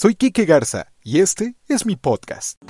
Soy Quique Garza y este es mi podcast.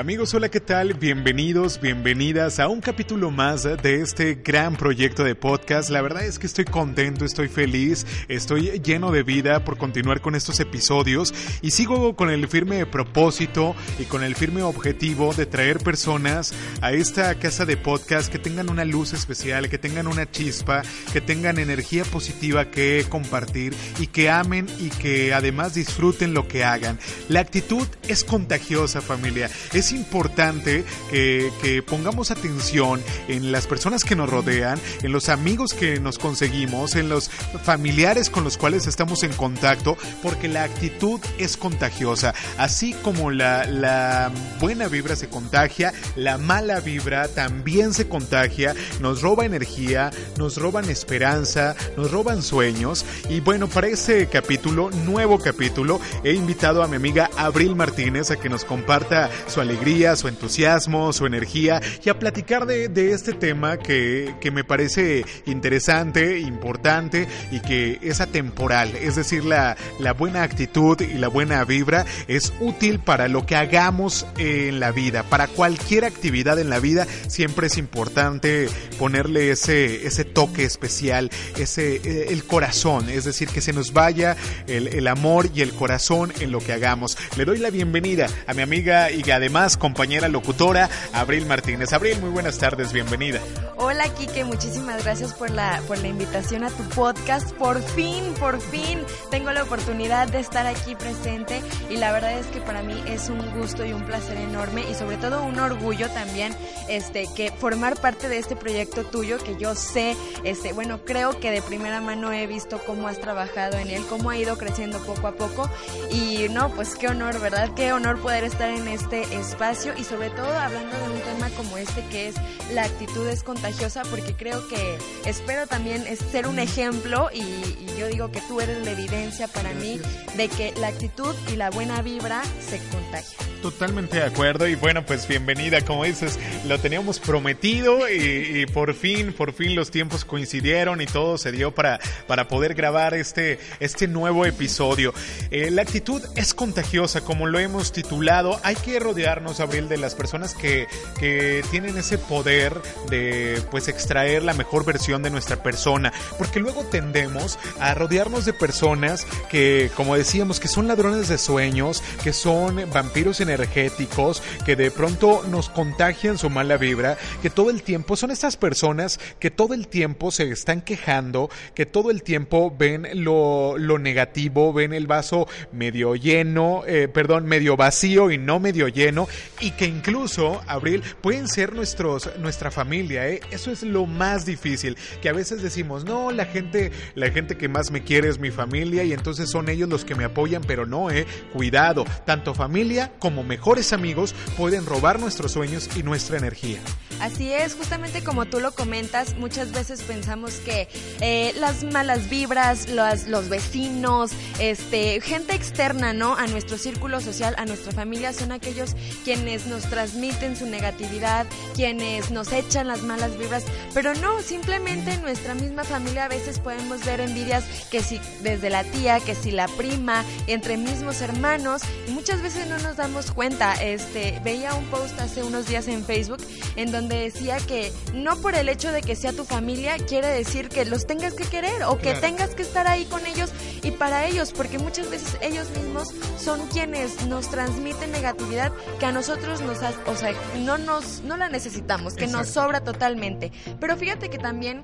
Amigos, hola, ¿qué tal? Bienvenidos, bienvenidas a un capítulo más de este gran proyecto de podcast. La verdad es que estoy contento, estoy feliz, estoy lleno de vida por continuar con estos episodios y sigo con el firme propósito y con el firme objetivo de traer personas a esta casa de podcast que tengan una luz especial, que tengan una chispa, que tengan energía positiva que compartir y que amen y que además disfruten lo que hagan. La actitud es contagiosa familia. Es importante que, pongamos atención en las personas que nos rodean, en los amigos que nos conseguimos, en los familiares con los cuales estamos en contacto, porque la actitud es contagiosa. Así como la, la buena vibra se contagia, la mala vibra también se contagia, nos roba energía, nos roban esperanza, nos roban sueños. Y bueno, para este capítulo, nuevo capítulo, he invitado a mi amiga Abril Martínez a que nos comparta su alegría su entusiasmo, su energía y a platicar de, de este tema que, que, me parece interesante, importante y que es atemporal. Es decir, la, la buena actitud y la buena vibra es útil para lo que hagamos en la vida. Para cualquier actividad en la vida siempre es importante ponerle ese, ese toque especial, ese, eh, el corazón. Es decir, que se nos vaya el, el amor y el corazón en lo que hagamos. Le doy la bienvenida a mi amiga y además compañera locutora, Abril Martínez. Abril, muy buenas tardes, bienvenida. Hola, Kike, muchísimas gracias por la, por la invitación a tu podcast. Por fin, por fin, tengo la oportunidad de estar aquí presente y la verdad es que para mí es un gusto y un placer enorme y sobre todo un orgullo también este que formar parte de este proyecto tuyo que yo sé, este, bueno, creo que de primera mano he visto cómo has trabajado en él, cómo ha ido creciendo poco a poco y no, pues qué honor, ¿verdad? Qué honor poder estar en este espacio y sobre todo hablando de un tema como este que es la actitud es contagiosa porque creo que espero también ser un ejemplo y, y yo digo que tú eres la evidencia para mí de que la actitud y la buena vibra se contagian. Totalmente de acuerdo y bueno pues bienvenida como dices lo teníamos prometido y, y, por fin por fin los tiempos coincidieron y todo se dio para para poder grabar este este nuevo episodio. Eh, la actitud es contagiosa como lo hemos titulado hay que Abril, de las personas que, que tienen ese poder de pues extraer la mejor versión de nuestra persona, porque luego tendemos a rodearnos de personas que, como decíamos, que son ladrones de sueños, que son vampiros energéticos, que de pronto nos contagian su mala vibra, que todo el tiempo son estas personas que todo el tiempo se están quejando, que todo el tiempo ven lo, lo negativo, ven el vaso medio lleno, eh, perdón, medio vacío y no medio lleno, y que incluso, Abril, pueden ser nuestros, nuestra familia, ¿eh? Eso es lo más difícil, que a veces decimos, no, la gente, la gente que más me quiere es mi familia y entonces son ellos los que me apoyan, pero no, ¿eh? Cuidado, tanto familia como mejores amigos pueden robar nuestros sueños y nuestra energía. Así es, justamente como tú lo comentas, muchas veces pensamos que eh, las malas vibras, los, los vecinos, este, gente externa, ¿no? A nuestro círculo social, a nuestra familia, son aquellos quienes nos transmiten su negatividad, quienes nos echan las malas vibras, pero no, simplemente en nuestra misma familia a veces podemos ver envidias que si desde la tía, que si la prima, entre mismos hermanos, y muchas veces no nos damos cuenta. Este, veía un post hace unos días en Facebook en donde decía que no por el hecho de que sea tu familia quiere decir que los tengas que querer o que tengas que estar ahí con ellos y para ellos, porque muchas veces ellos mismos son quienes nos transmiten negatividad que a nosotros nos, o sea, no nos, no la necesitamos, que nos sobra totalmente. Pero fíjate que también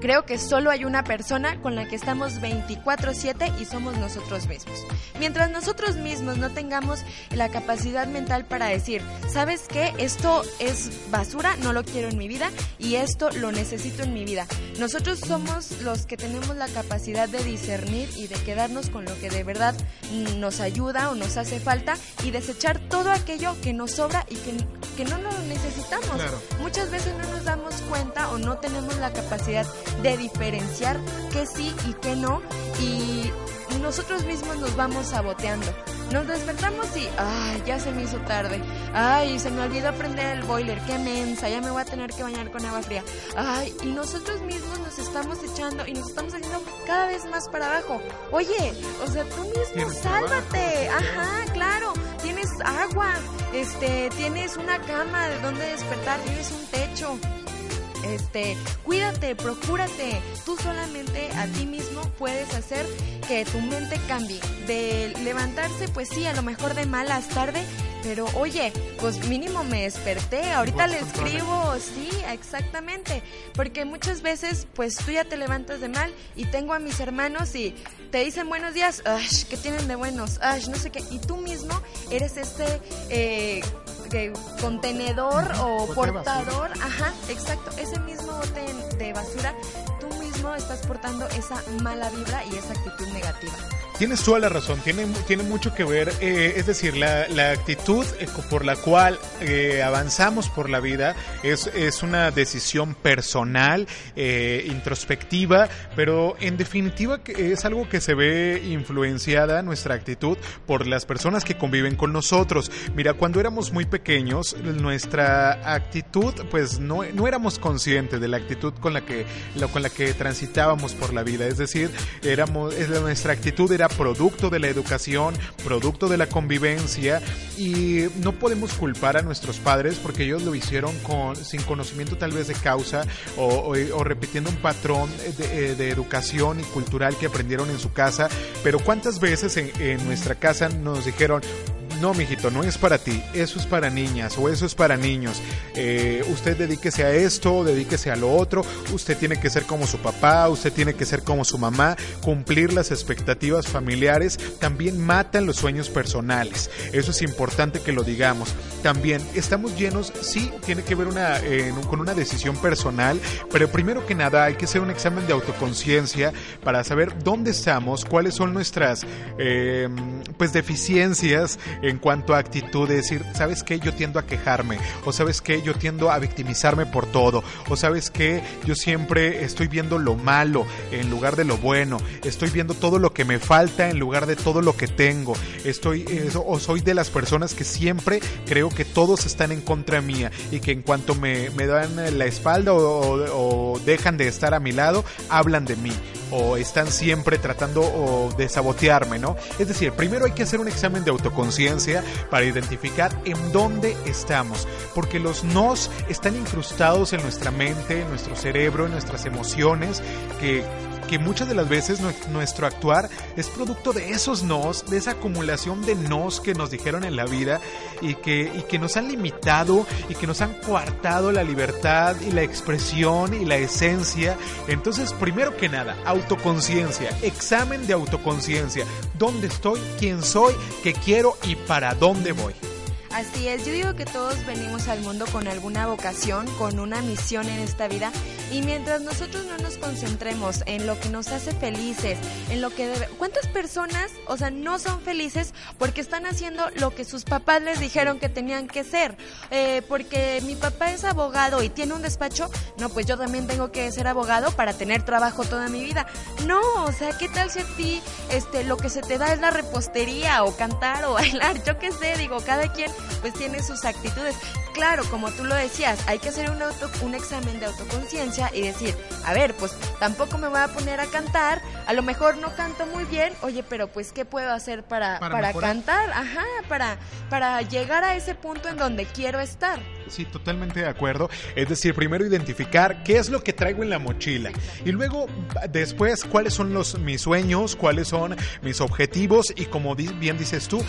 Creo que solo hay una persona con la que estamos 24/7 y somos nosotros mismos. Mientras nosotros mismos no tengamos la capacidad mental para decir, ¿sabes qué? Esto es basura, no lo quiero en mi vida y esto lo necesito en mi vida. Nosotros somos los que tenemos la capacidad de discernir y de quedarnos con lo que de verdad nos ayuda o nos hace falta y desechar todo aquello que nos sobra y que, que no lo necesitamos. Claro. Muchas veces no nos damos cuenta o no tenemos la capacidad de diferenciar qué sí y qué no. Y nosotros mismos nos vamos saboteando. Nos despertamos y, ay, ya se me hizo tarde. Ay, se me olvidó prender el boiler, qué mensa, ya me voy a tener que bañar con agua fría. Ay, y nosotros mismos nos estamos echando y nos estamos haciendo cada vez más para abajo. Oye, o sea, tú mismo sálvate. Ajá, claro, tienes agua, este, tienes una cama de donde despertar, tienes un techo este, cuídate, procúrate. Tú solamente a ti mismo puedes hacer que tu mente cambie. De levantarse, pues sí, a lo mejor de malas tarde, pero oye, pues mínimo me desperté, ahorita le escribo, sí, exactamente, porque muchas veces pues tú ya te levantas de mal y tengo a mis hermanos y te dicen buenos días, ay, ¿qué tienen de buenos? Ay, no sé qué, y tú mismo eres este eh, contenedor o portador, ajá, exacto, ese mismo bote de basura, tú mismo estás portando esa mala vibra y esa actitud negativa. Tienes toda la razón, tiene, tiene mucho que ver, eh, es decir, la, la actitud eh, por la cual eh, avanzamos por la vida es, es una decisión personal, introspectiva, pero en definitiva es algo que se ve influenciada nuestra actitud por las personas que conviven con nosotros. Mira, cuando éramos muy pequeños, nuestra actitud, pues no, no éramos conscientes de la actitud con la que, con la que transitábamos por la vida, es decir, éramos, nuestra actitud era producto de la educación, producto de la convivencia y no podemos culpar a nuestros padres porque ellos lo hicieron con, sin conocimiento tal vez de causa o, repitiendo un patrón de, de, educación y cultural que aprendieron en su casa, pero cuántas veces en nuestra casa nos dijeron, no, mijito, no es para ti, eso es para niñas o eso es para niños. Eh, usted dedíquese a esto, dedíquese a lo otro, usted tiene que ser como su papá, usted tiene que ser como su mamá, cumplir las expectativas familiares, también matan los sueños personales. Eso es importante que lo digamos. También estamos llenos, sí, tiene que ver una, con una decisión personal, pero primero que nada hay que hacer un examen de autoconciencia para saber dónde estamos, cuáles son nuestras eh, pues deficiencias en cuanto a actitud, de decir, ¿sabes qué? Yo tiendo a quejarme, o ¿sabes qué? Yo tiendo a victimizarme por todo, o ¿sabes qué? Yo siempre estoy viendo lo malo en lugar de lo bueno, estoy viendo todo lo que me falta en lugar de todo lo que tengo, estoy, o soy de las personas que siempre creo que todos están en contra mía y que en cuanto me, dan la espalda o dejan de estar a mi lado, hablan de mí o están siempre tratando de sabotearme, ¿no? Es decir, primero hay que hacer un examen de autoconciencia para identificar en dónde estamos, porque los nos están incrustados en nuestra mente, en nuestro cerebro, en nuestras emociones, que que muchas de las veces nuestro actuar es producto de esos nos, de esa acumulación de nos que nos dijeron en la vida y que, nos han limitado y que nos han coartado la libertad y la expresión y la esencia. Entonces, primero que nada, autoconciencia, examen de autoconciencia. ¿Dónde estoy? ¿Quién soy? ¿Qué quiero? ¿Y para dónde voy? Así es, yo digo que todos venimos al mundo con alguna vocación, con una misión en esta vida y mientras nosotros no nos concentremos en lo que nos hace felices, en lo que debe... ¿Cuántas personas, o sea, no son felices porque están haciendo lo que sus papás les dijeron que tenían que ser? Eh, porque mi papá es abogado y tiene un despacho, no, pues yo también tengo que ser abogado para tener trabajo toda mi vida. No, o sea, ¿qué tal si a ti este, lo que se te da es la repostería o cantar o bailar? Yo qué sé, digo, cada quien pues tiene sus actitudes. Claro, como tú lo decías, hay que hacer un, un examen de autoconciencia y decir, a ver, pues tampoco me voy a poner a cantar, a lo mejor no canto muy bien, oye, pero pues ¿qué puedo hacer para, para, cantar? Ajá, para, para llegar a ese punto en donde quiero estar. Sí, totalmente de acuerdo. Es decir, primero identificar qué es lo que traigo en la mochila y luego después cuáles son los mis sueños, cuáles son mis objetivos y como bien dices tú,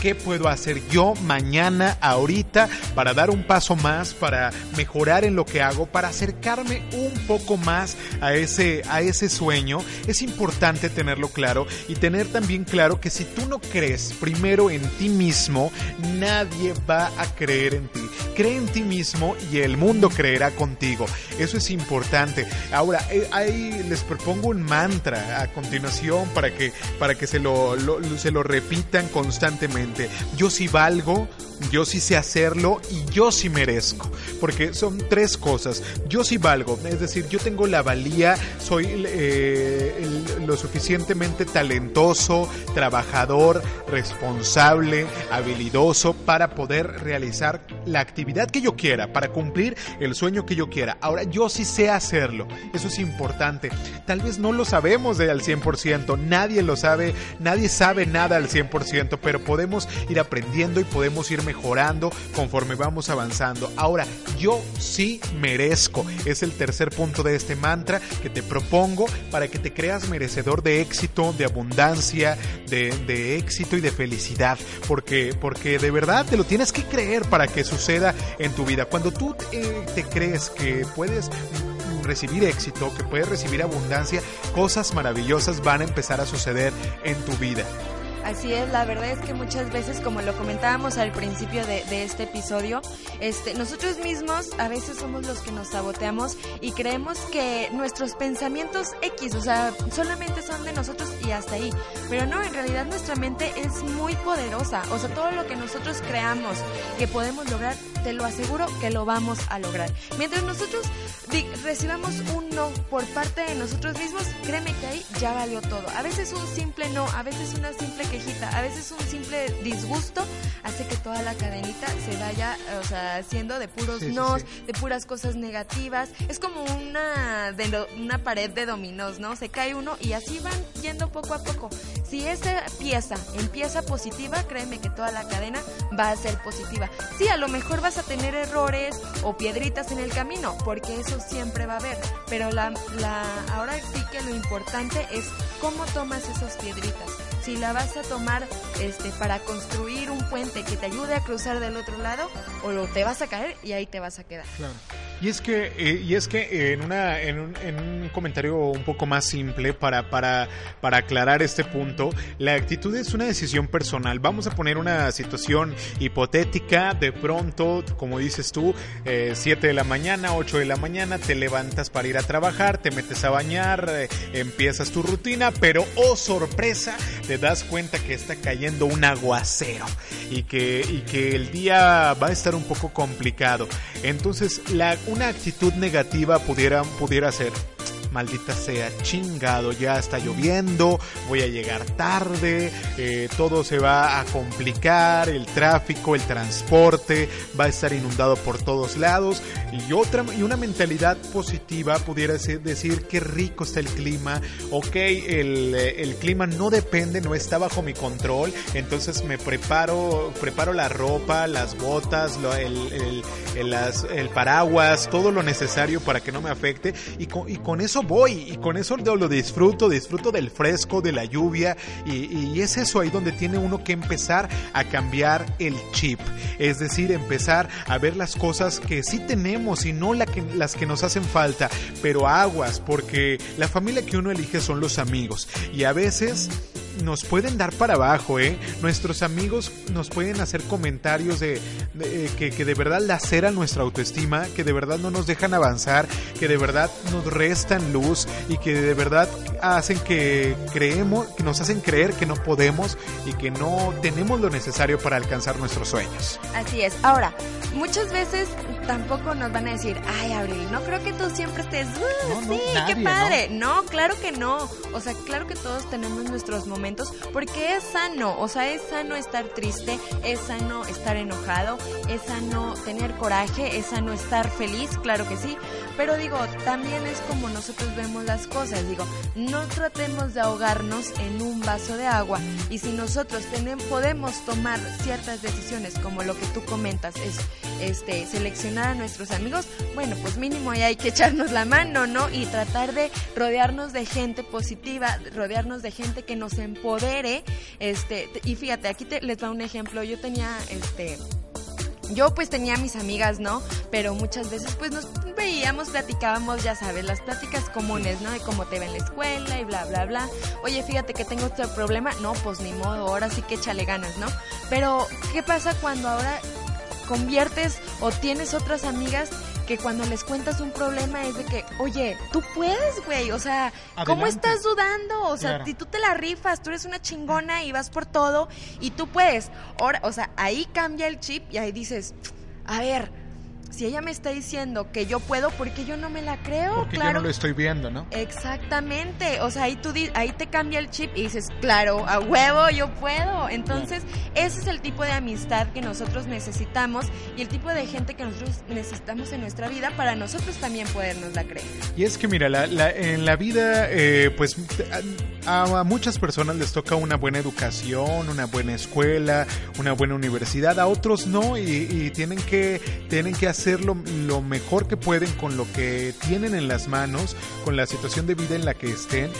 qué puedo hacer yo mañana, ahorita para dar un paso más, para mejorar en lo que hago, para acercarme un poco más a ese a ese sueño. Es importante tenerlo claro y tener también claro que si tú no crees primero en ti mismo, nadie va a creer en ti. Cree ti mismo y el mundo creerá contigo. Eso es importante. Ahora, eh, ahí les propongo un mantra a continuación para que, para que se, lo, se lo repitan constantemente. Yo sí valgo, yo sí sé hacerlo y yo sí merezco. Porque son tres cosas. Yo sí valgo, es decir, yo tengo la valía soy eh, lo suficientemente talentoso, trabajador, responsable, habilidoso para poder realizar la actividad que yo quiera, para cumplir el sueño que yo quiera. Ahora, yo sí sé hacerlo, eso es importante. Tal vez no lo sabemos al 100%, nadie lo sabe, nadie sabe nada al 100%, pero podemos ir aprendiendo y podemos ir mejorando conforme vamos avanzando. Ahora, yo sí merezco, es el tercer punto de este mantra que te propongo para que te creas merecedor de éxito, de abundancia, de, éxito y de felicidad, porque, porque de verdad te lo tienes que creer para que suceda en tu vida. Cuando tú eh, te crees que puedes recibir éxito, que puedes recibir abundancia, cosas maravillosas van a empezar a suceder en tu vida. Así es, la verdad es que muchas veces, como lo comentábamos al principio de, este episodio, este, nosotros mismos a veces somos los que nos saboteamos y creemos que nuestros pensamientos X, o sea, solamente son de nosotros y hasta ahí. Pero no, en realidad nuestra mente es muy poderosa. O sea, todo lo que nosotros creamos que podemos lograr, te lo aseguro que lo vamos a lograr. Mientras nosotros recibamos un no por parte de nosotros mismos, créeme que ahí ya valió todo. A veces un simple no, a veces una simple quejita, a veces un simple disgusto hace que toda la cadenita se vaya, o sea, haciendo de puros nos, de puras cosas negativas. Es como una, de, una pared de dominós, ¿no? Se cae uno y así van yendo poco a poco. Si esa pieza empieza positiva, créeme que toda la cadena va a ser positiva. Sí, a lo mejor vas a tener errores o piedritas en el camino, porque eso siempre va a haber. Pero la, la, ahora sí que lo importante es cómo tomas esas piedritas. Si la vas a tomar este, para construir un puente que te ayude a cruzar del otro lado, o te vas a caer y ahí te vas a quedar. Claro. Y es que, eh, y es que en, una, en, un, en un comentario un poco más simple para, para, para aclarar este punto, la actitud es una decisión personal. Vamos a poner una situación hipotética, de pronto, como dices tú, 7 eh, de la mañana, 8 de la mañana, te levantas para ir a trabajar, te metes a bañar, eh, empiezas tu rutina, pero oh sorpresa, te das cuenta que está cayendo un aguacero y que, y que el día va a estar un poco complicado. Entonces, la una actitud negativa pudiera, pudiera ser maldita sea, chingado, ya está lloviendo, voy a llegar tarde, eh, todo se va a complicar, el tráfico, el transporte va a estar inundado por todos lados. Y otra y una mentalidad positiva pudiera decir qué rico está el clima, ok, el, el clima no depende, no está bajo mi control, entonces me preparo, preparo la ropa, las botas, el, el, el paraguas, todo lo necesario para que no me afecte y con eso voy y con eso lo disfruto, disfruto del fresco, de la lluvia y, es eso ahí donde tiene uno que empezar a cambiar el chip, es decir, empezar a ver las cosas que sí tenemos y no que, las que nos hacen falta, pero aguas, porque la familia que uno elige son los amigos. Y a veces nos pueden dar para abajo, ¿eh? Nuestros amigos nos pueden hacer comentarios de, eh, que, que, de verdad laceran nuestra autoestima, que de verdad no nos dejan avanzar, que de verdad nos restan luz y que de verdad hacen que creemos, que nos hacen creer que no podemos y que no tenemos lo necesario para alcanzar nuestros sueños. Así es. Ahora, muchas veces tampoco nos van a decir, ay, Abril, no creo que tú siempre estés, uh, sí, qué padre. ¿no? claro que no. O sea, claro que todos tenemos nuestros momentos porque es sano. O sea, es sano estar triste, es sano estar enojado, es sano tener coraje, es sano estar feliz, claro que sí. Pero digo, también es como nosotros vemos las cosas. Digo, no tratemos de ahogarnos en un vaso de agua. Y si nosotros tenemos, podemos tomar ciertas decisiones, como lo que tú comentas, es este seleccionar a nuestros amigos, bueno, pues mínimo ahí hay que echarnos la mano, ¿no? Y tratar de rodearnos de gente positiva, rodearnos de gente que nos empodere, este, y fíjate, aquí te, les da un ejemplo, yo tenía, este, yo pues tenía mis amigas, ¿no? Pero muchas veces pues nos veíamos, platicábamos, ya sabes, las pláticas comunes, ¿no? De cómo te ve en la escuela y bla, bla, bla. Oye, fíjate que tengo este problema. No, pues ni modo, ahora sí que échale ganas, ¿no? Pero, ¿qué pasa cuando ahora conviertes o tienes otras amigas que cuando les cuentas un problema es de que, oye, tú puedes, güey, o sea, ¿cómo estás dudando? O sea, si tú te la rifas, tú eres una chingona y vas por todo y tú puedes. Ahora, o sea, ahí cambia el chip y ahí dices, a ver, si ella me está diciendo que yo puedo, porque yo no me la creo? Porque claro. yo no lo estoy viendo, ¿no? Exactamente. O sea, ahí tú ahí te cambia el chip y dices, claro, a huevo, yo puedo. Entonces, ese es el tipo de amistad que nosotros necesitamos y el tipo de gente que nosotros necesitamos en nuestra vida para nosotros también podernos la creer. Y es que, mira, en la vida, eh, pues a, muchas personas les toca una buena educación, una buena escuela, una buena universidad, a otros no, y, tienen que tienen que hacer lo, mejor que pueden con lo que tienen en las manos, con la situación de vida en la que estén.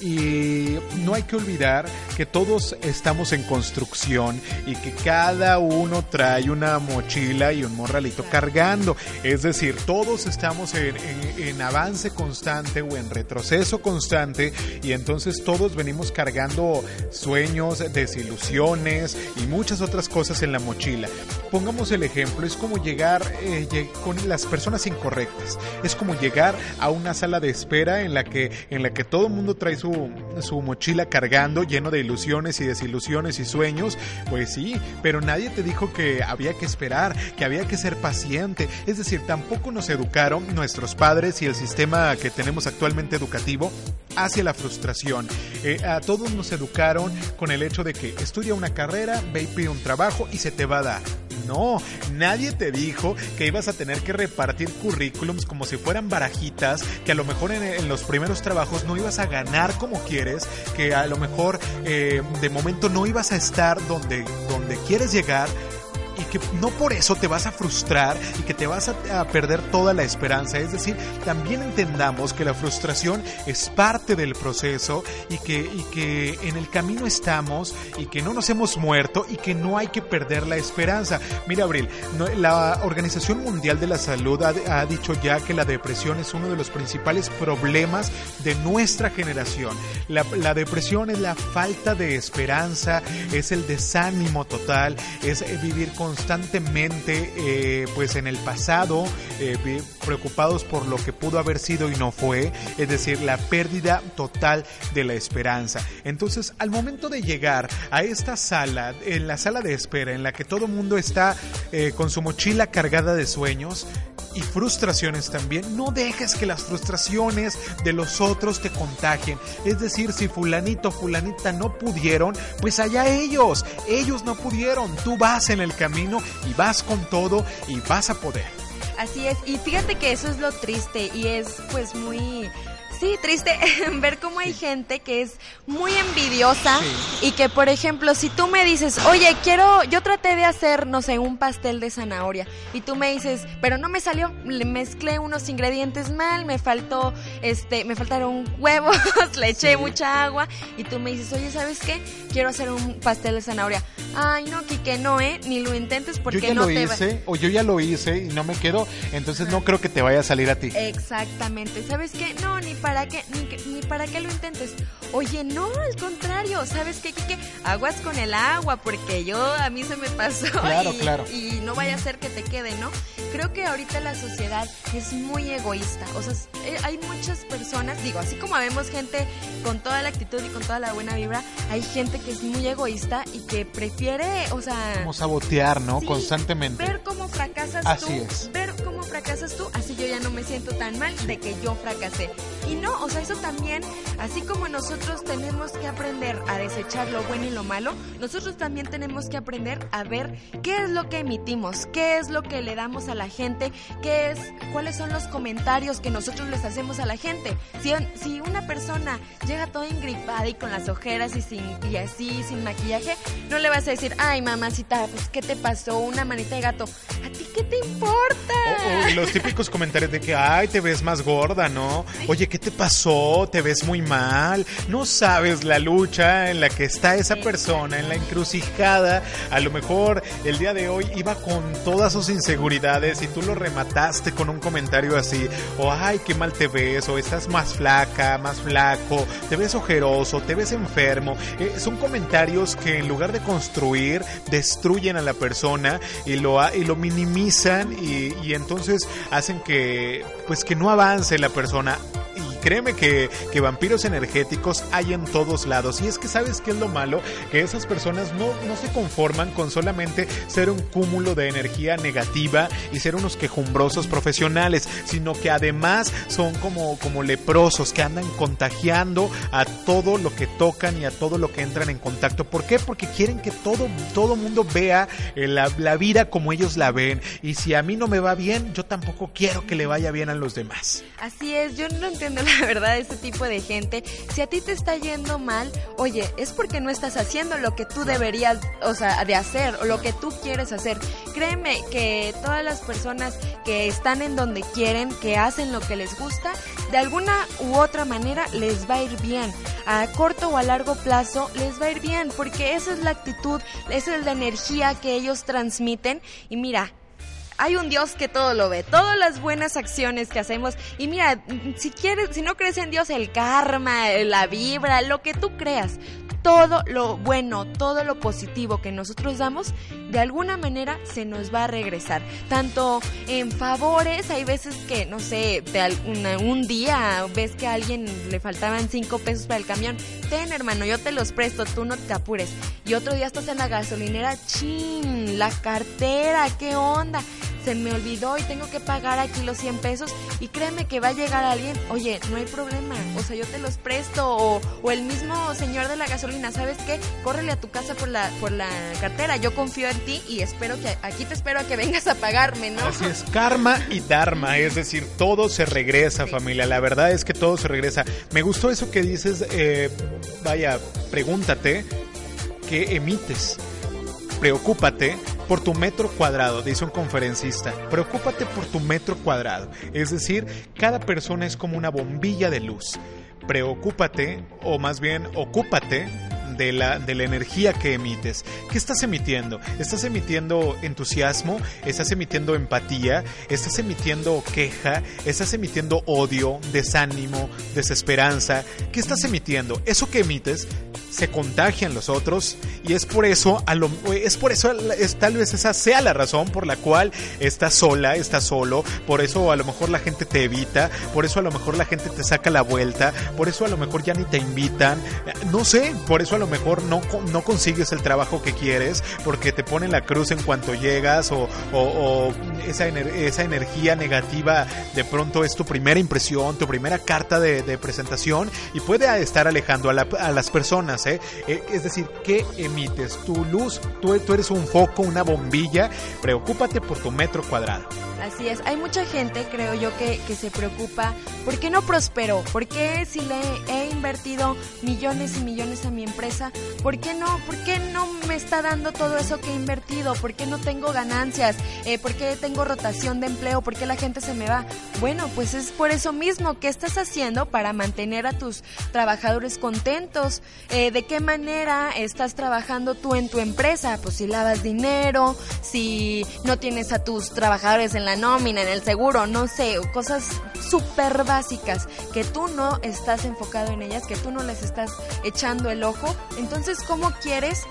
Y no hay que olvidar que todos estamos en construcción y que cada uno trae una mochila y un morralito cargando. Es decir, todos estamos en, en avance constante o en retroceso constante y entonces todos venimos cargando sueños, desilusiones y muchas otras cosas en la mochila. Pongamos el ejemplo, es como llegar eh, con las personas incorrectas. Es como llegar a una sala de espera en la que, en la que todo el mundo trae su, su mochila cargando, lleno de ilusiones y desilusiones y sueños. Pues sí, pero nadie te dijo que había que esperar, que había que ser paciente. Es decir, tampoco nos educaron nuestros padres y el sistema que tenemos actualmente educativo hacia la frustración. Eh, a todos nos educaron con el hecho de que estudia una carrera, ve y pide un trabajo y se te va a dar. No, nadie te dijo que ibas a tener que repartir currículums como si fueran barajitas, que a lo mejor en, los primeros trabajos no ibas a ganar como quieres, que a lo mejor eh, de momento no ibas a estar donde, donde quieres llegar. Y que no por eso te vas a frustrar y que te vas a, perder toda la esperanza. Es decir, también entendamos que la frustración es parte del proceso y que, y que en el camino estamos y que no nos hemos muerto y que no hay que perder la esperanza. Mira, Abril, la Organización Mundial de la Salud ha, dicho ya que la depresión es uno de los principales problemas de nuestra generación. La, la depresión es la falta de esperanza, es el desánimo total, es vivir con constantemente eh, pues en el pasado eh, preocupados por lo que pudo haber sido y no fue, es decir, la pérdida total de la esperanza. Entonces, al momento de llegar a esta sala, en la sala de espera, en la que todo mundo está eh, con su mochila cargada de sueños, y frustraciones también, no dejes que las frustraciones de los otros te contagien. Es decir, si fulanito, fulanita no pudieron, pues allá ellos, ellos no pudieron, tú vas en el camino y vas con todo y vas a poder. Así es, y fíjate que eso es lo triste y es pues muy Sí, triste ver cómo hay gente que es muy envidiosa y que, por ejemplo, si tú me dices, oye, quiero, yo traté de hacer, no sé, un pastel de zanahoria y tú me dices, pero no me salió, le mezclé unos ingredientes mal, me faltó, este, me faltaron huevos, le eché mucha agua y tú me dices, oye, ¿sabes qué? Quiero hacer un pastel de zanahoria. Ay, no, Kike, no, ¿eh? Ni lo intentes porque yo ya no lo hice, o yo ya lo hice y no me quedo, entonces no creo que te vaya a salir a ti. Exactamente, ¿sabes qué? No, ni para qué, ni, para qué lo intentes. Oye, no, al contrario, ¿sabes qué, Kike? Aguas con el agua, porque yo, a mí se me pasó. Claro, y, claro. Y no vaya a ser que te quede, ¿no? Creo que ahorita la sociedad es muy egoísta. O sea, eh, hay muchas personas, digo, así como vemos gente con toda la actitud y con toda la buena vibra, hay gente que es muy egoísta y que prefiere, o sea... Como sabotear, ¿no? Constantemente. Ver cómo fracasas así tú. Es. Ver cómo fracasas tú, así yo ya no me siento tan mal de que yo fracasé. Y no, o sea, eso también, así como nosotros tenemos que aprender a desechar lo bueno y lo malo, nosotros también tenemos que aprender a ver qué es lo que emitimos, qué es lo que le damos a la gente, qué es, cuáles son los comentarios que nosotros les hacemos a la gente. Si, si una persona llega toda ingripada y con las ojeras y, sin, y así, sin maquillaje, no le vas a decir, ay mamacita, pues ¿qué te pasó? Una manita de gato. ¿A ti qué te importa? O, los típicos comentarios de que, ay, te ves más gorda, ¿no? Oye, ¿qué te pasó? Te ves muy mal. No sabes la lucha en la que está esa persona, en la encrucijada. A lo mejor el día de hoy iba con todas sus inseguridades y tú lo remataste con un comentario así. O, ay, qué mal te ves. O estás más flaca, más flaco. Te ves ojeroso, te ves enfermo. Eh, son comentarios que en lugar de construir, destruyen a la persona y lo, y lo minimizan y, y entonces hacen que, pues que no avance la persona créeme que, que vampiros energéticos hay en todos lados. Y es que sabes qué es lo malo, que esas personas no, no se conforman con solamente ser un cúmulo de energía negativa y ser unos quejumbrosos profesionales, sino que además son como, como leprosos que andan contagiando a todo lo que tocan y a todo lo que entran en contacto. ¿Por qué? Porque quieren que todo, todo mundo vea eh, la, la vida como ellos la ven. Y si a mí no me va bien, yo tampoco quiero que le vaya bien a los demás. Así es, yo no entiendo la verdad este tipo de gente. Si a ti te está yendo mal, oye, es porque no estás haciendo lo que tú deberías, o sea, de hacer o lo que tú quieres hacer. Créeme que todas las personas que están en donde quieren, que hacen lo que les gusta, de alguna u otra manera les va a ir bien. A corto o a largo plazo les va a ir bien, porque esa es la actitud, esa es la energía que ellos transmiten. Y mira, hay un Dios que todo lo ve, todas las buenas acciones que hacemos. Y mira, si quieres, si no crees en Dios, el karma, la vibra, lo que tú creas, todo lo bueno, todo lo positivo que nosotros damos, de alguna manera se nos va a regresar. Tanto en favores, hay veces que, no sé, de un día ves que a alguien le faltaban cinco pesos para el camión. Ten, hermano, yo te los presto, tú no te apures. Y otro día estás en la gasolinera, chin, la cartera, ¿qué onda? Se me olvidó y tengo que pagar aquí los 100 pesos y créeme que va a llegar alguien, oye, no hay problema, o sea, yo te los presto o, o el mismo señor de la gasolina, ¿sabes qué? Córrele a tu casa por la, por la cartera, yo confío en ti y espero que, aquí te espero a que vengas a pagarme, ¿no? Así es, karma y dharma, es decir, todo se regresa, familia, la verdad es que todo se regresa. Me gustó eso que dices, eh, vaya, pregúntate, ¿qué emites? Preocúpate por tu metro cuadrado, dice un conferencista. Preocúpate por tu metro cuadrado. Es decir, cada persona es como una bombilla de luz. Preocúpate, o más bien ocúpate de la, de la energía que emites. ¿Qué estás emitiendo? ¿Estás emitiendo entusiasmo? ¿Estás emitiendo empatía? ¿Estás emitiendo queja? ¿Estás emitiendo odio, desánimo, desesperanza? ¿Qué estás emitiendo? Eso que emites se contagian los otros y es por eso a lo, es por eso es, tal vez esa sea la razón por la cual estás sola, estás solo, por eso a lo mejor la gente te evita, por eso a lo mejor la gente te saca la vuelta, por eso a lo mejor ya ni te invitan, no sé, por eso a lo mejor no, no consigues el trabajo que quieres porque te ponen la cruz en cuanto llegas o, esa, esa energía negativa de pronto es tu primera impresión, tu primera carta de, de presentación y puede estar alejando a, la, a las personas. ¿eh? ¿eh? es decir, ¿qué emites? Tu luz, tú, tú eres un foco, una bombilla, preocúpate por tu metro cuadrado. Así es, hay mucha gente, creo yo, que, que se preocupa, ¿por qué no prospero? ¿Por qué si le he invertido millones y millones a mi empresa, ¿por qué no? ¿Por qué no me está dando todo eso que he invertido? ¿Por qué no tengo ganancias? Eh, ¿Por qué tengo rotación de empleo? ¿Por qué la gente se me va? Bueno, pues es por eso mismo. ¿Qué estás haciendo para mantener a tus trabajadores contentos? Eh, ¿De qué manera estás trabajando tú en tu empresa? Pues si lavas dinero, si no tienes a tus trabajadores en la nómina, en el seguro, no sé, cosas súper básicas que tú no estás enfocado en ellas, que tú no les estás echando el ojo. Entonces, ¿cómo quieres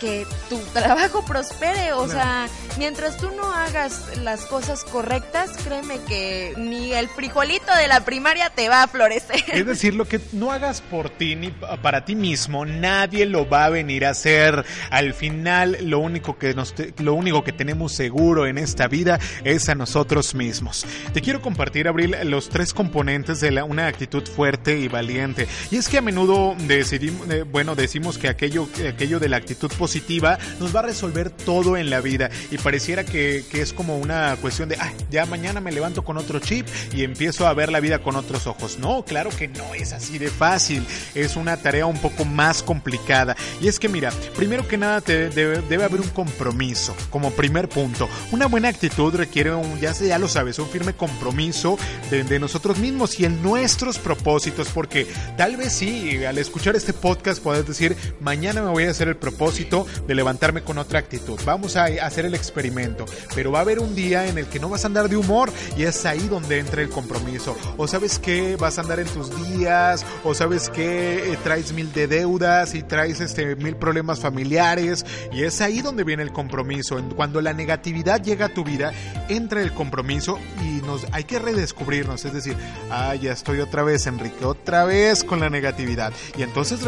que tu trabajo prospere? O sea, mientras tú no hagas las cosas correctas, créeme que ni el frijolito de la primaria te va a florecer. Es decir, lo que no hagas por ti ni para ti mismo, nadie lo va a venir a hacer. Al final, lo único que nos lo único que tenemos seguro en esta vida es a nosotros mismos. Te quiero compartir, Abril, los tres componentes de la, una actitud fuerte y valiente. Y es que a menudo decidimos, eh, bueno, decimos que aquello, aquello de la actitud positiva nos va a resolver todo en la vida. Y pareciera que, que es como una cuestión de, ah, ya mañana me levanto con otro chip y empiezo a ver la vida con otros ojos. No, claro que no es así de fácil. Es una tarea un poco más complicada. Y es que mira, primero que nada te, debe, debe haber un compromiso como primer punto. Una buena actitud requiere un ya, ya lo sabes, un firme compromiso de, de, nosotros mismos y en nuestros propósitos, porque tal vez sí, al escuchar este podcast puedes decir, mañana me voy a hacer el propósito de levantarme con otra actitud. Vamos a hacer el experimento, pero va a haber un día en el que no vas a andar de humor y es ahí donde entra el compromiso. O sabes que vas a andar en tus días, o sabes que eh, traes mil de deudas y traes este mil problemas familiares y es ahí donde viene el compromiso. Cuando la negatividad llega a tu vida, entra el compromiso y nos hay que redescubrirnos, es decir, ah, ya estoy otra vez, Enrique, otra vez con la negatividad. Y entonces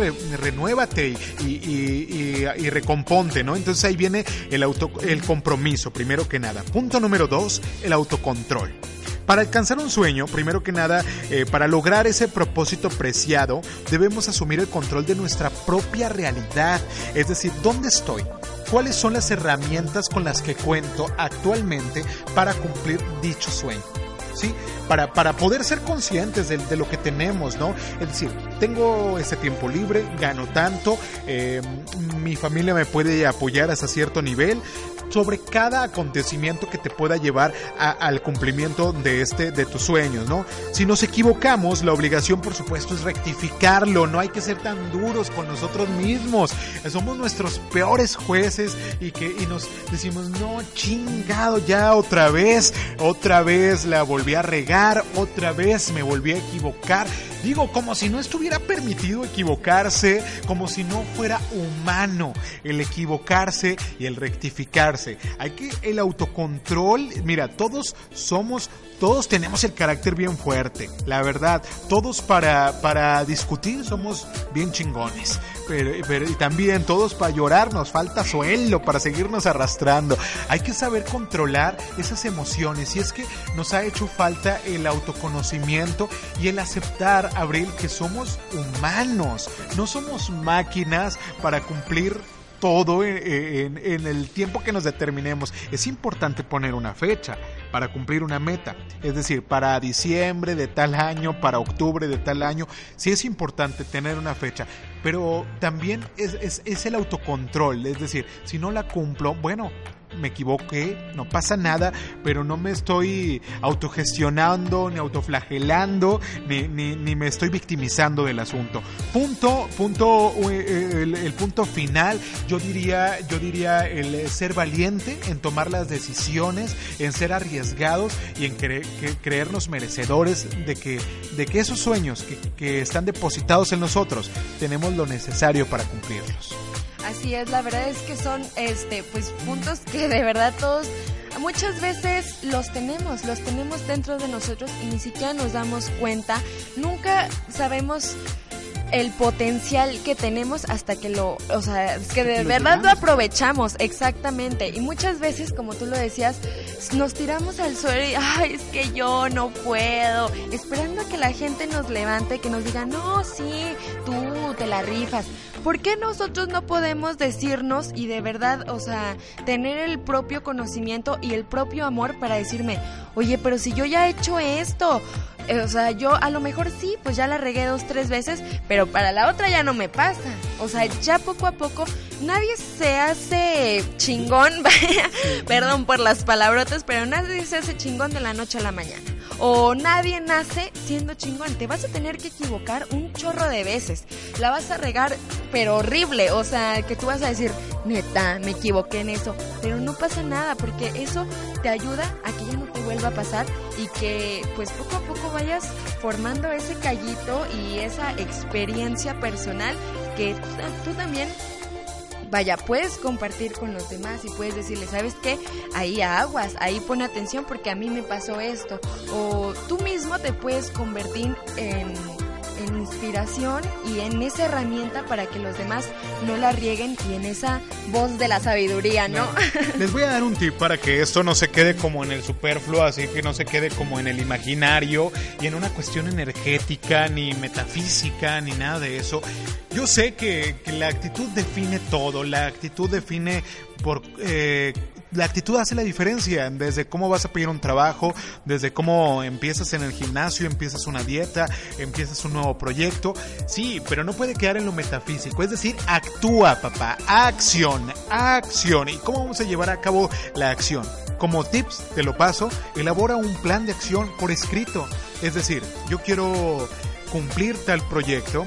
y, y, recomponte, ¿no? Entonces ahí viene el, auto, el compromiso, primero que nada. Punto número dos, el autocontrol. Para alcanzar un sueño, primero que nada, eh, para lograr ese propósito preciado, debemos asumir el control de nuestra propia realidad. Es decir, ¿dónde estoy? ¿Cuáles son las herramientas con las que cuento actualmente para cumplir dicho sueño? ¿Sí? Para, para poder ser conscientes de, lo que tenemos, ¿no? Es decir, tengo ese tiempo libre, gano tanto, eh, mi familia me puede apoyar hasta cierto nivel, sobre cada acontecimiento que te pueda llevar al cumplimiento de este de tus sueños, ¿no? Si nos equivocamos, la obligación por supuesto es rectificarlo, no hay que ser tan duros con nosotros mismos. Somos nuestros peores jueces y que y nos decimos, "No, chingado, ya otra vez, otra vez la volví a regar, otra vez me volví a equivocar." Digo, como si no estuviera permitido equivocarse, como si no fuera humano el equivocarse y el Hay que el autocontrol, mira, todos somos todos tenemos el carácter bien fuerte, la verdad. Todos para, para discutir somos bien chingones. Pero, pero, y también todos para llorar nos falta suelo para seguirnos arrastrando. Hay que saber controlar esas emociones y es que nos ha hecho falta el autoconocimiento y el aceptar, Abril, que somos humanos, no somos máquinas para cumplir todo en, el tiempo que nos determinemos. Es importante poner una fecha para cumplir una meta. Es decir, para diciembre de tal año, para octubre de tal año. Sí es importante tener una fecha. Pero también es, es el autocontrol. Es decir, si no la cumplo, bueno, me equivoqué, no pasa nada, pero no me estoy autogestionando, ni autoflagelando, ni, ni, me estoy victimizando del asunto. Punto, punto, eh, el, punto final, yo diría, yo diría el ser valiente en tomar las decisiones, en ser arriesgados y en creernos merecedores de que, de que esos sueños que, que están depositados en nosotros tenemos lo necesario para cumplirlos. Así es, la verdad es que son este pues puntos que de verdad todos muchas veces los tenemos, los tenemos dentro de nosotros y ni siquiera nos damos cuenta. Nunca sabemos el potencial que tenemos hasta que lo, o sea, es que de verdad lo aprovechamos, exactamente. Y muchas veces, como tú lo decías, nos tiramos al suelo y, ay, es que yo no puedo, esperando a que la gente nos levante, que nos diga, no, sí, tú te la rifas. ¿Por qué nosotros no podemos decirnos y de verdad, o sea, tener el propio conocimiento y el propio amor para decirme, oye, pero si yo ya he hecho esto, o sea, yo a lo mejor sí, pues ya la regué dos, tres veces, pero para la otra ya no me pasa. O sea, ya poco a poco nadie se hace chingón, perdón por las palabrotas, pero nadie se hace chingón de la noche a la mañana. O nadie nace siendo chingón. Te vas a tener que equivocar un chorro de veces. La vas a regar, pero horrible. O sea, que tú vas a decir, neta, me equivoqué en eso. Pero no pasa nada, porque eso te ayuda a que ya no te vuelva a pasar y que pues poco a poco vayas formando ese callito y esa experiencia personal que tú también vaya, puedes compartir con los demás y puedes decirle, ¿sabes qué? Ahí aguas, ahí pon atención porque a mí me pasó esto. O tú mismo te puedes convertir en en inspiración y en esa herramienta para que los demás no la rieguen y en esa voz de la sabiduría, ¿no? Les voy a dar un tip para que esto no se quede como en el superfluo, así que no se quede como en el imaginario y en una cuestión energética, ni metafísica, ni nada de eso. Yo sé que, la actitud define todo, la actitud define por eh, la actitud hace la diferencia, desde cómo vas a pedir un trabajo, desde cómo empiezas en el gimnasio, empiezas una dieta, empiezas un nuevo proyecto. Sí, pero no puede quedar en lo metafísico, es decir, actúa, papá, acción, acción. ¿Y cómo vamos a llevar a cabo la acción? Como tips, te lo paso, elabora un plan de acción por escrito. Es decir, yo quiero cumplir tal proyecto,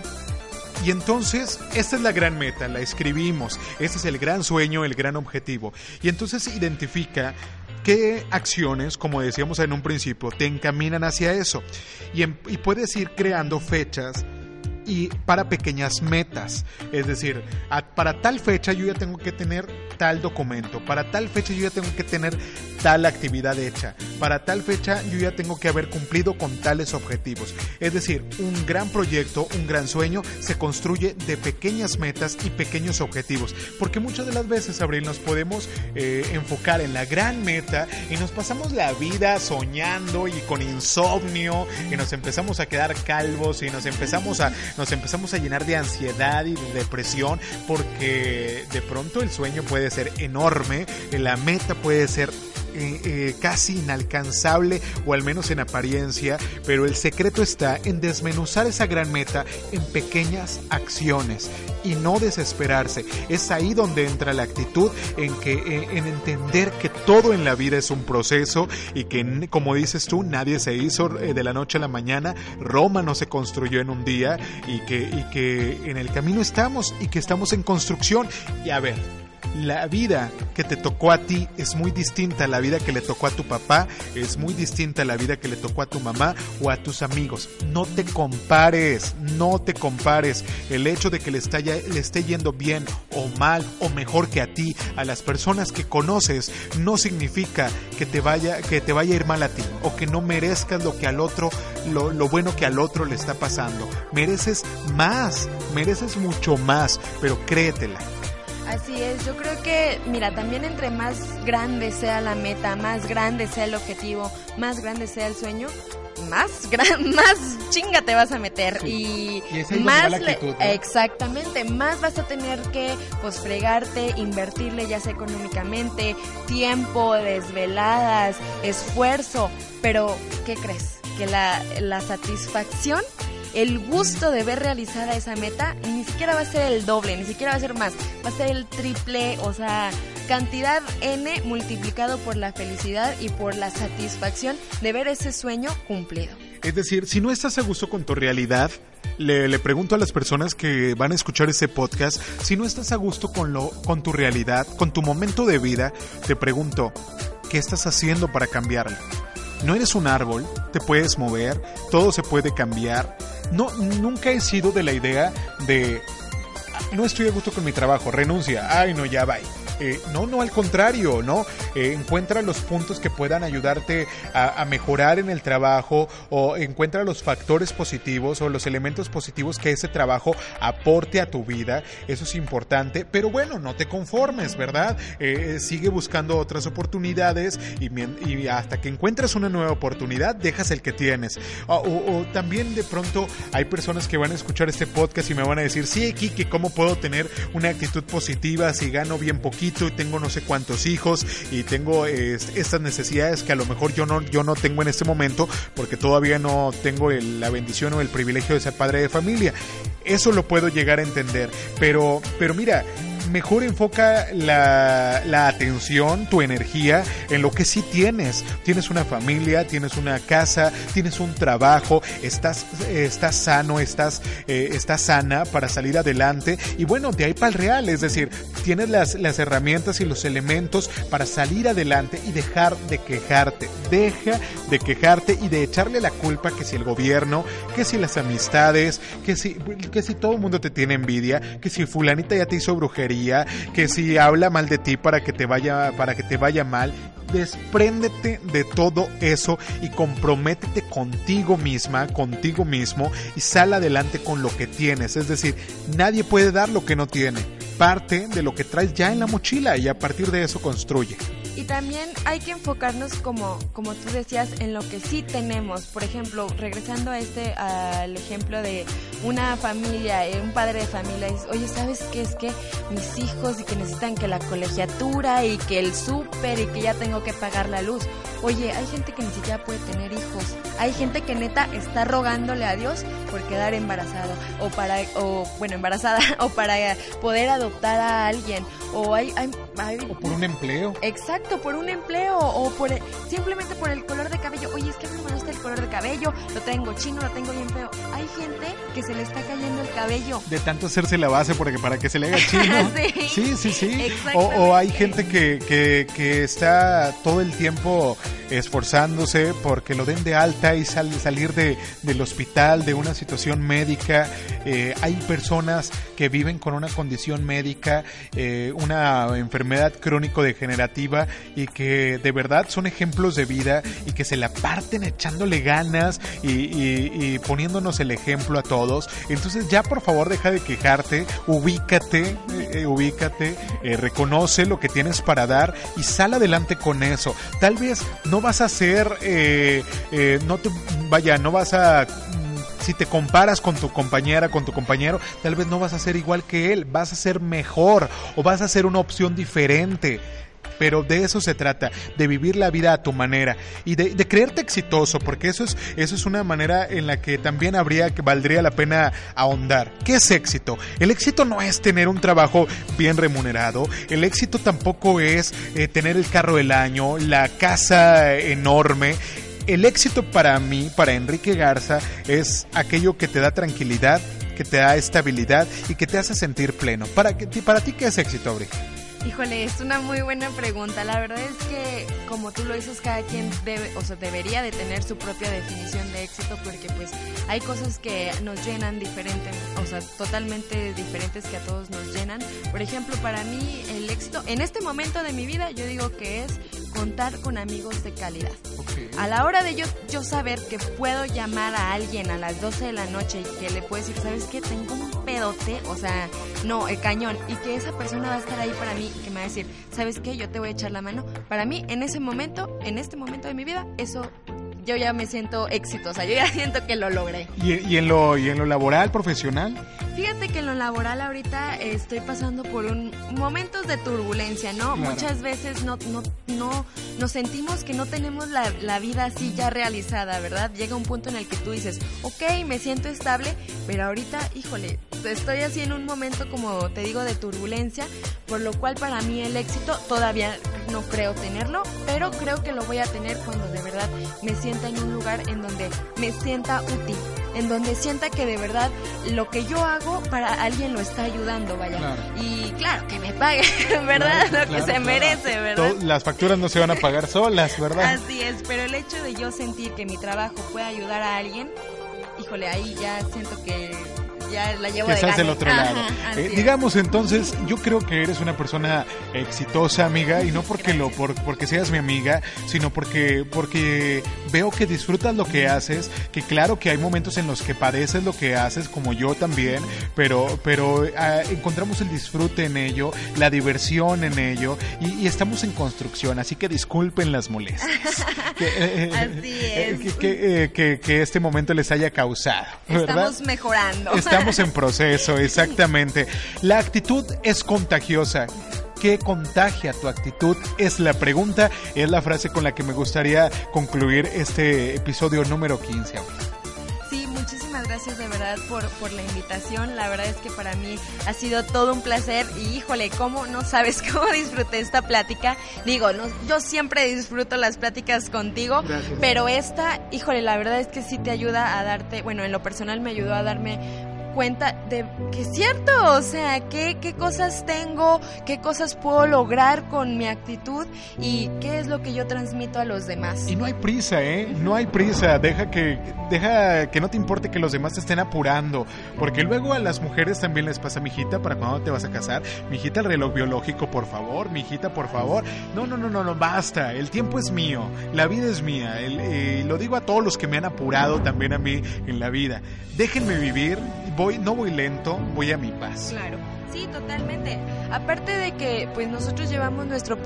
Y entonces, esta es la gran meta, la escribimos, este es el gran sueño, el gran objetivo. Y entonces identifica qué acciones, como decíamos en un principio, te encaminan hacia eso. Y, y puedes ir creando fechas y para pequeñas metas. Es decir, para tal fecha yo ya tengo que tener tal documento, para tal fecha yo ya tengo que tener tal actividad hecha, para tal fecha yo ya tengo que haber cumplido con tales objetivos. Es decir, un gran proyecto, un gran sueño se construye de pequeñas metas y pequeños objetivos, porque muchas de las veces, Abril, nos podemos eh, enfocar en la gran meta y nos pasamos la vida soñando y con insomnio y nos empezamos a quedar calvos y nos empezamos a nos empezamos a llenar de ansiedad y de depresión porque de pronto el sueño puede ser enorme, la meta puede ser eh, eh, casi inalcanzable o al menos en apariencia, pero el secreto está en desmenuzar esa gran meta en pequeñas acciones y no desesperarse. Es ahí donde entra la actitud en que eh, en entender que todo en la vida es un proceso y que como dices tú, nadie se hizo de la noche a la mañana, Roma no se construyó en un día y que y que en el camino estamos y que estamos en construcción. Y a ver, la vida que te tocó a ti es muy distinta a la vida que le tocó a tu papá, es muy distinta a la vida que le tocó a tu mamá o a tus amigos. No te compares, no te compares. El hecho de que le, le esté yendo bien o mal o mejor que a ti, a las personas que conoces, no significa que te vaya, que te vaya a ir mal a ti o que no merezcas lo que al otro, lo, lo bueno que al otro le está pasando. Mereces más, mereces mucho más, pero créetela Así es, yo creo que, mira, también entre más grande sea la meta, más grande sea el objetivo, más grande sea el sueño, más gran, más chinga te vas a meter y, más exactamente más vas a tener que pues fregarte invertirle ya sea económicamente tiempo desveladas esfuerzo pero qué crees que la, la satisfacción el gusto de ver realizada esa meta ni siquiera va a ser el doble, ni siquiera va a ser más, va a ser el triple, o sea, cantidad n multiplicado por la felicidad y por la satisfacción de ver ese sueño cumplido. Es decir, si no estás a gusto con tu realidad, le, pregunto a las personas que van a escuchar ese podcast, si no estás a gusto con, lo, con tu realidad, con tu momento de vida, te pregunto, ¿qué estás haciendo para cambiarlo? No eres un árbol, te puedes mover, todo se puede cambiar. No, nunca he sido de la idea de no estoy a gusto con mi trabajo, renuncia, ay no, ya va. Eh, no, no, al contrario, ¿no? Eh, encuentra los puntos que puedan ayudarte a, mejorar en el trabajo o encuentra los factores positivos o los elementos positivos que ese trabajo aporte a tu vida. Eso es importante, pero bueno, no te conformes, ¿verdad? Eh, sigue buscando otras oportunidades y, hasta que encuentres una nueva oportunidad, dejas el que tienes. O, también de pronto hay personas que van a escuchar este podcast y me van a decir, sí, Kike, ¿cómo puedo tener una actitud positiva si gano bien poquito? Y tengo no sé cuántos hijos y tengo estas necesidades que a lo mejor yo no, yo no tengo en este momento porque todavía no tengo la bendición o el privilegio de ser padre de familia. Eso lo puedo llegar a entender, pero, pero mira, mejor enfoca la, la, atención, tu energía en lo que sí tienes. Tienes una familia, tienes una casa, tienes un trabajo, estás, estás sano, estás, eh, estás sana para salir adelante. Y bueno, de ahí para el real, es decir, tienes las, las herramientas y los elementos para salir adelante y dejar de quejarte. Deja de quejarte y de echarle la culpa que si el gobierno, que si las amistades, que si, que si todo el mundo te tiene envidia, que si fulanita ya te hizo brujería que si habla mal de ti para que te vaya, para que te vaya mal, despréndete de todo eso y comprométete contigo misma, contigo mismo y sal adelante con lo que tienes. Es decir, nadie puede dar lo que no tiene. Parte de lo que traes ya en la mochila y a partir de eso construye. Y también hay que enfocarnos, como, como tú decías, en lo que sí tenemos. Por ejemplo, regresando a este, al ejemplo de una familia, eh, un padre de familia, dice, oye, ¿sabes qué? Es que mis hijos y que necesitan que la colegiatura y que el súper y que ya tengo que pagar la luz. Oye, hay gente que ni siquiera puede tener hijos. Hay gente que neta está rogándole a Dios por quedar embarazado o para, o bueno, embarazada o para poder adoptar a alguien. O hay, hay, o por un empleo. Exacto por un empleo o por simplemente por el color de cabello. Oye, es que a mí me gusta el color de cabello, lo tengo chino, lo tengo bien feo. Hay gente que se le está cayendo el cabello. De tanto hacerse la base porque para que se le haga chino. sí, sí, sí. O, hay gente que, que, está todo el tiempo esforzándose porque lo den de alta y salir de, del hospital, de una situación médica. Eh, hay personas que viven con una condición médica, eh, una enfermedad crónico-degenerativa y que de verdad son ejemplos de vida y que se la parten echándole ganas y, poniéndonos el ejemplo a todos. Entonces ya por favor deja de quejarte, ubícate, eh, ubícate, reconoce lo que tienes para dar y sal adelante con eso. Tal vez no vas a ser, no te, vaya, no vas a si te comparas con tu compañera, con tu compañero, tal vez no vas a ser igual que él, vas a ser mejor o vas a ser una opción diferente. Pero de eso se trata, de vivir la vida a tu manera y de, creerte exitoso, porque eso es, eso es una manera en la que también habría que valdría la pena ahondar. ¿Qué es éxito? El éxito no es tener un trabajo bien remunerado, el éxito tampoco es eh, tener el carro del año, la casa enorme el éxito para mí, para Enrique Garza, es aquello que te da tranquilidad, que te da estabilidad y que te hace sentir pleno. ¿Para, para ti qué es éxito, Abril? Híjole, es una muy buena pregunta. La verdad es que, como tú lo dices, cada quien debe, o sea, debería de tener su propia definición de éxito porque pues hay cosas que nos llenan diferente, o sea, totalmente diferentes que a todos nos llenan. Por ejemplo, para mí el éxito, en este momento de mi vida, yo digo que es contar con amigos de calidad. A la hora de yo, yo saber que puedo llamar a alguien a las 12 de la noche y que le puedo decir, ¿sabes qué? Tengo un pedote, o sea, no, el cañón, y que esa persona va a estar ahí para mí y que me va a decir, ¿sabes qué? Yo te voy a echar la mano. Para mí, en ese momento, en este momento de mi vida, eso yo ya me siento exitosa, yo ya siento que lo logré. ¿Y, en, lo, y en lo laboral, profesional? Fíjate que en lo laboral ahorita estoy pasando por un momentos de turbulencia, ¿no? Muchas veces no, no, no nos sentimos que no tenemos la, la, vida así ya realizada, ¿verdad? Llega un punto en el que tú dices, ok, me siento estable, pero ahorita, híjole, estoy así en un momento, como te digo, de turbulencia, por lo cual para mí el éxito todavía no creo tenerlo, pero creo que lo voy a tener cuando de verdad me sienta en un lugar en donde me sienta útil, en donde sienta que de verdad lo que yo hago para alguien lo está ayudando, vaya. Y claro, que me pague, ¿verdad? lo que se merece, ¿verdad? las facturas no se van a pagar solas, ¿verdad? Así es, pero el hecho de yo sentir que mi trabajo puede ayudar a alguien, híjole, ahí ya siento que ya la llevo que estás del otro lado. Eh, digamos entonces, yo creo que eres una persona exitosa, amiga, y no porque lo por, porque seas mi amiga, sino porque porque veo que disfrutas lo que haces, que claro que hay momentos en los que padeces lo que haces como yo también, pero pero ah, encontramos el disfrute en ello, la diversión en ello y, estamos en construcción, así que disculpen las molestias. que, así es. Que, que, este momento les haya causado. Estamos mejorando. Estamos en proceso, exactamente. La actitud es contagiosa. ¿Qué contagia tu actitud? Es la pregunta, es la frase con la que me gustaría concluir este episodio número 15. Sí, muchísimas gracias de verdad por, por la invitación. La verdad es que para mí ha sido todo un placer y híjole, cómo no sabes cómo disfruté esta plática. Digo, no, yo siempre disfruto las pláticas contigo, pero esta, híjole, la verdad es que sí te ayuda a darte, bueno, en lo personal me ayudó a darme cuenta de que es cierto, o sea, qué, qué cosas tengo, qué cosas puedo lograr con mi actitud y qué es lo que yo transmito a los demás. Y no hay prisa, ¿eh? No hay prisa, deja que, deja que no te importe que los demás te estén apurando, porque luego a las mujeres también les pasa, mijita, para cuando te vas a casar, mijita, el reloj biológico, por favor, mijita, por favor. No, no, no, no, no, basta, el tiempo es mío, la vida es mía, el, eh, lo digo a todos los que me han apurado también a mí en la vida. Déjenme vivir, voy no voy lento, voy a mi paz. Claro. Sí, totalmente. Aparte de que pues nosotros llevamos nuestro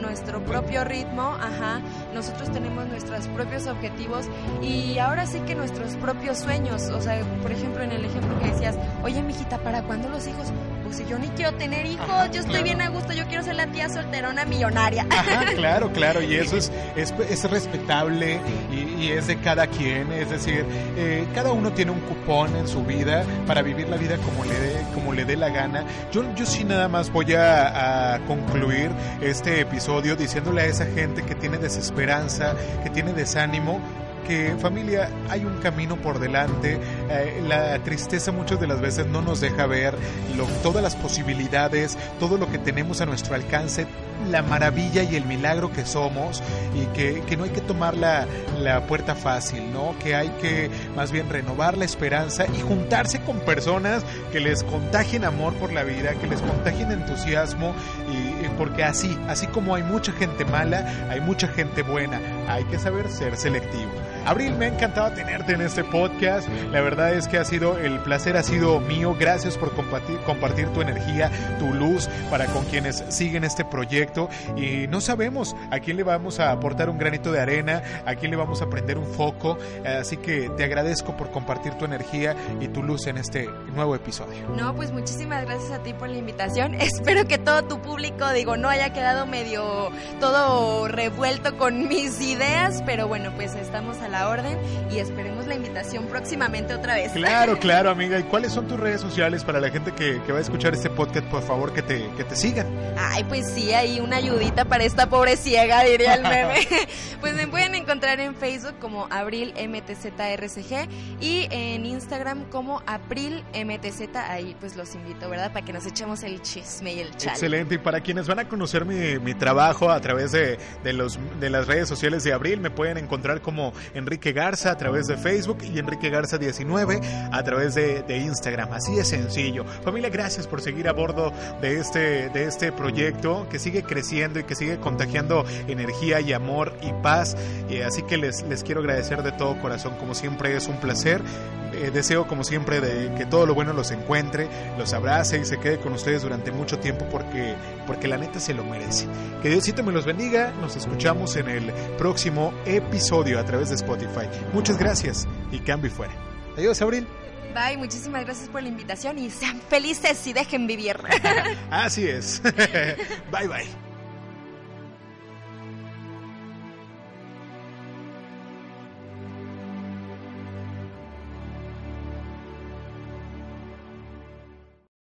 nuestro propio ritmo, ajá, nosotros tenemos nuestros propios objetivos y ahora sí que nuestros propios sueños, o sea, por ejemplo, en el ejemplo que decías, "Oye, mijita, ¿para cuándo los hijos?" Pues si yo ni quiero tener hijos, yo estoy bien a gusto, yo quiero ser la tía solterona millonaria. Ajá, claro, claro, y eso es, es, es respetable y, y, es de cada quien, es decir, eh, cada uno tiene un cupón en su vida para vivir la vida como le dé, como le dé la gana. Yo, yo sí nada más voy a, a concluir este episodio diciéndole a esa gente que tiene desesperanza, que tiene desánimo, que familia hay un camino por delante, eh, la tristeza muchas de las veces no nos deja ver lo, todas las posibilidades, todo lo que tenemos a nuestro alcance, la maravilla y el milagro que somos y que, no hay que tomar la, la, puerta fácil, ¿no? Que hay que más bien renovar la esperanza y juntarse con personas que les contagien amor por la vida, que les contagien entusiasmo y porque así, así como hay mucha gente mala, hay mucha gente buena, hay que saber ser selectivo. Abril, me ha encantado tenerte en este podcast. La verdad es que ha sido, el placer ha sido mío. Gracias por compartir, tu energía, tu luz para con quienes siguen este proyecto. Y no sabemos a quién le vamos a aportar un granito de arena, a quién le vamos a prender un foco. Así que te agradezco por compartir tu energía y tu luz en este nuevo episodio. No, pues muchísimas gracias a ti por la invitación. Espero que todo tu público, digo, no haya quedado medio todo revuelto con mis ideas, pero bueno, pues estamos a la orden y esperemos la invitación próximamente otra vez. Claro, claro, amiga. ¿Y cuáles son tus redes sociales para la gente que, que va a escuchar este podcast? Por favor, que te, que te sigan. Ay, pues sí, hay una ayudita para esta pobre ciega, diría el meme. pues me pueden encontrar en Facebook como Abril MTZRCG y en Instagram como April MTZ. Ahí pues los invito, ¿verdad? Para que nos echemos el chisme y el chat. Excelente. Y para quienes van a conocer mi, mi trabajo a través de, de, los, de las redes sociales de Abril, me pueden encontrar como Enrique Garza a través de Facebook y Enrique Garza 19 a través de, Instagram. Así de sencillo. Familia, gracias por seguir a bordo de este, de este proyecto que sigue creciendo y que sigue contagiando energía y amor y paz. Eh, así que les, les quiero agradecer de todo corazón. Como siempre es un placer. Eh, deseo como siempre de que todo lo bueno los encuentre, los abrace y se quede con ustedes durante mucho tiempo porque, porque la neta se lo merece. Que Diosito me los bendiga. Nos escuchamos en el próximo episodio a través de Spotify. Muchas gracias y cambio y fuera. Adiós, Abril. Bye, muchísimas gracias por la invitación y sean felices y dejen vivir. Así es. bye, bye.